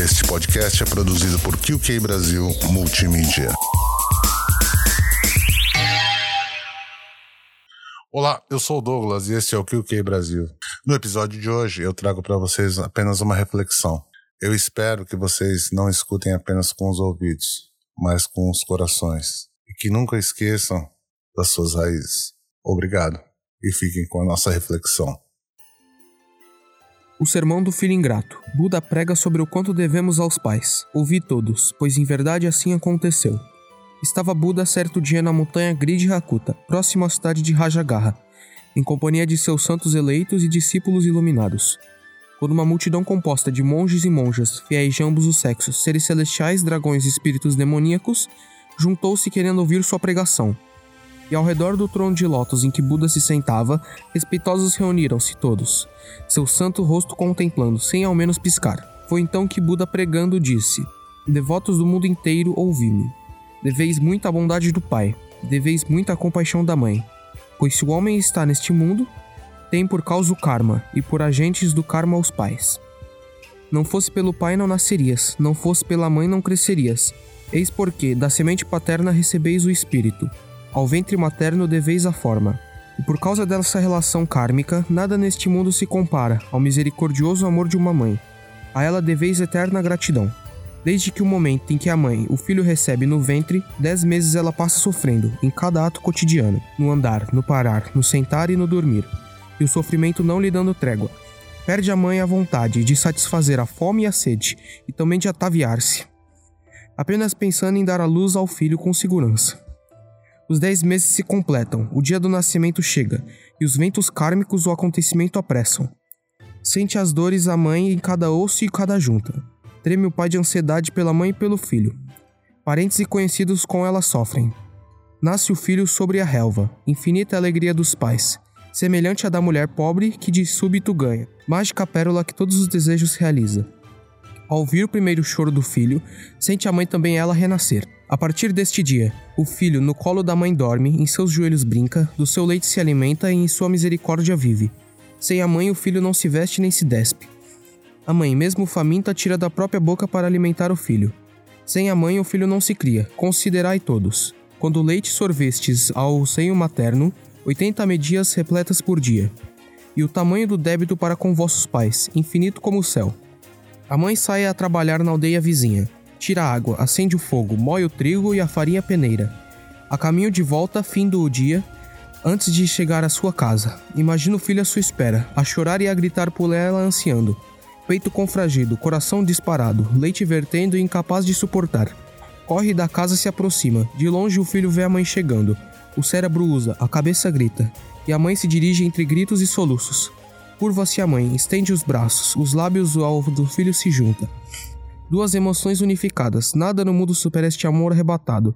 Este podcast é produzido por QK Brasil Multimídia. Olá, eu sou o Douglas e este é o QK Brasil. No episódio de hoje eu trago para vocês apenas uma reflexão. Eu espero que vocês não escutem apenas com os ouvidos, mas com os corações e que nunca esqueçam das suas raízes. Obrigado e fiquem com a nossa reflexão. O Sermão do Filho Ingrato. Buda prega sobre o quanto devemos aos pais. Ouvi todos, pois em verdade assim aconteceu. Estava Buda certo dia na montanha Gridhakuta, próximo à cidade de Rajagaha, em companhia de seus santos eleitos e discípulos iluminados. Quando uma multidão composta de monges e monjas, fiéis de ambos os sexos, seres celestiais, dragões e espíritos demoníacos, juntou-se querendo ouvir sua pregação, e ao redor do trono de lótus em que Buda se sentava, respeitosos reuniram-se todos, seu santo rosto contemplando, sem ao menos piscar. Foi então que Buda pregando disse: Devotos do mundo inteiro, ouvi-me. Deveis muita bondade do Pai, deveis muita compaixão da Mãe. Pois se o homem está neste mundo, tem por causa o karma, e por agentes do karma os pais. Não fosse pelo pai, não nascerias, não fosse pela mãe, não crescerias. Eis porque, da semente paterna recebeis o espírito, ao ventre materno deveis a forma. E por causa dessa relação kármica, nada neste mundo se compara ao misericordioso amor de uma mãe. A ela deveis eterna gratidão. Desde que o momento em que a mãe o filho recebe no ventre, dez meses ela passa sofrendo, em cada ato cotidiano, no andar, no parar, no sentar e no dormir, e o sofrimento não lhe dando trégua. Perde a mãe a vontade de satisfazer a fome e a sede, e também de ataviar-se, apenas pensando em dar a luz ao filho com segurança. Os dez meses se completam, o dia do nascimento chega, e os ventos kármicos o acontecimento apressam. Sente as dores a mãe em cada osso e cada junta. Treme o pai de ansiedade pela mãe e pelo filho. Parentes e conhecidos com ela sofrem. Nasce o filho sobre a relva, infinita alegria dos pais, semelhante à da mulher pobre que de súbito ganha, mágica pérola que todos os desejos realiza. Ao ouvir o primeiro choro do filho, sente a mãe também ela renascer. A partir deste dia, o filho no colo da mãe dorme, em seus joelhos brinca, do seu leite se alimenta e em sua misericórdia vive. Sem a mãe, o filho não se veste nem se despe. A mãe, mesmo faminta, tira da própria boca para alimentar o filho. Sem a mãe, o filho não se cria, considerai todos. Quando o leite sorvestes ao seio materno, oitenta medias repletas por dia. E o tamanho do débito para com vossos pais, infinito como o céu. A mãe sai a trabalhar na aldeia vizinha tira a água, acende o fogo, moe o trigo e a farinha peneira. A caminho de volta, fim do dia, antes de chegar à sua casa. Imagina o filho à sua espera, a chorar e a gritar por ela ansiando. Peito confragido, coração disparado, leite vertendo e incapaz de suportar. Corre da casa se aproxima. De longe o filho vê a mãe chegando. O cérebro usa, a cabeça grita. E a mãe se dirige entre gritos e soluços. Curva-se a mãe, estende os braços, os lábios alvo do filho se junta. Duas emoções unificadas, nada no mundo supera este amor arrebatado.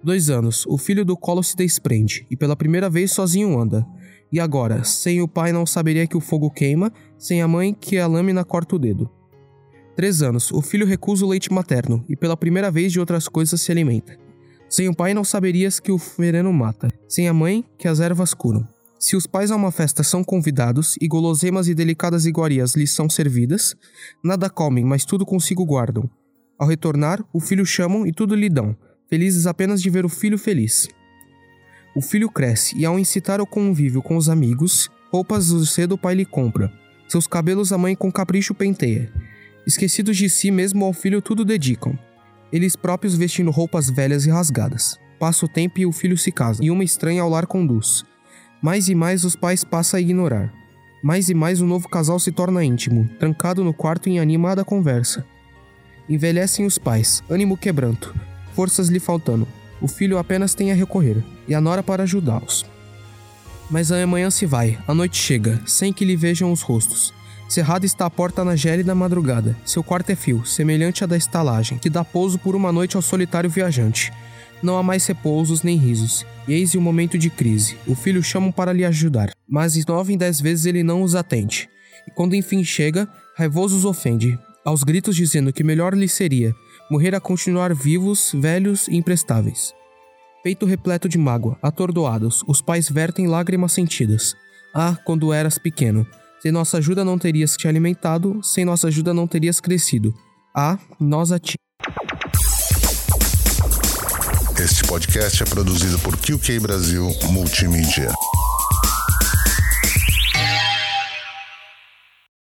Dois anos, o filho do colo se desprende, e pela primeira vez sozinho anda. E agora, sem o pai não saberia que o fogo queima, sem a mãe que a lâmina corta o dedo. Três anos, o filho recusa o leite materno, e pela primeira vez de outras coisas se alimenta. Sem o pai não saberias que o veneno mata, sem a mãe que as ervas curam. Se os pais a uma festa são convidados e guloseimas e delicadas iguarias lhes são servidas, nada comem, mas tudo consigo guardam. Ao retornar, o filho chamam e tudo lhe dão, felizes apenas de ver o filho feliz. O filho cresce e, ao incitar o convívio com os amigos, roupas do cedo o pai lhe compra. Seus cabelos a mãe com capricho penteia. Esquecidos de si mesmo ao filho tudo dedicam. Eles próprios vestindo roupas velhas e rasgadas. Passa o tempo e o filho se casa, e uma estranha ao lar conduz. Mais e mais os pais passam a ignorar. Mais e mais o novo casal se torna íntimo, trancado no quarto em animada conversa. Envelhecem os pais, ânimo quebranto, forças lhe faltando. O filho apenas tem a recorrer, e a nora para ajudá-los. Mas a manhã se vai, a noite chega, sem que lhe vejam os rostos. Cerrada está a porta na gélida madrugada. Seu quarto é fio, semelhante à da estalagem, que dá pouso por uma noite ao solitário viajante. Não há mais repousos nem risos. E eis o momento de crise. O filho chama para lhe ajudar, mas nove em dez vezes ele não os atende. E quando enfim chega, raivoso os ofende, aos gritos dizendo que melhor lhe seria morrer a continuar vivos, velhos e imprestáveis. Peito repleto de mágoa, atordoados, os pais vertem lágrimas sentidas. Ah, quando eras pequeno! Sem nossa ajuda não terias te alimentado, sem nossa ajuda não terias crescido. A. Nós a ti. Este podcast é produzido por QK Brasil Multimídia.